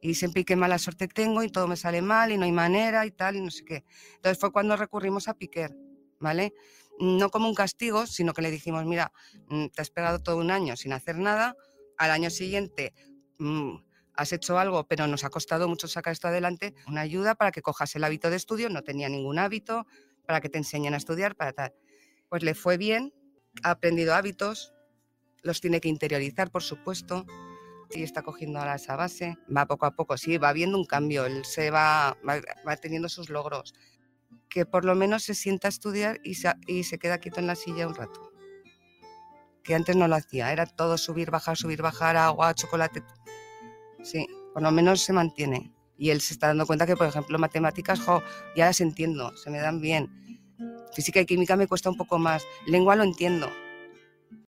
y siempre qué mala suerte tengo y todo me sale mal y no hay manera y tal y no sé qué. Entonces fue cuando recurrimos a Piquer, ¿vale? No como un castigo, sino que le dijimos, mira, mm, te has pegado todo un año sin hacer nada, al año siguiente mm, has hecho algo, pero nos ha costado mucho sacar esto adelante, una ayuda para que cojas el hábito de estudio, no tenía ningún hábito, para que te enseñen a estudiar, para tal. Pues le fue bien, ha aprendido hábitos, los tiene que interiorizar, por supuesto, y está cogiendo ahora esa base, va poco a poco, sí, va viendo un cambio, él se va, va, teniendo sus logros, que por lo menos se sienta a estudiar y se, y se queda quieto en la silla un rato, que antes no lo hacía, era todo subir, bajar, subir, bajar, agua, chocolate, sí, por lo menos se mantiene. Y él se está dando cuenta que, por ejemplo, matemáticas, jo, ya las entiendo, se me dan bien. Física y química me cuesta un poco más. Lengua lo entiendo,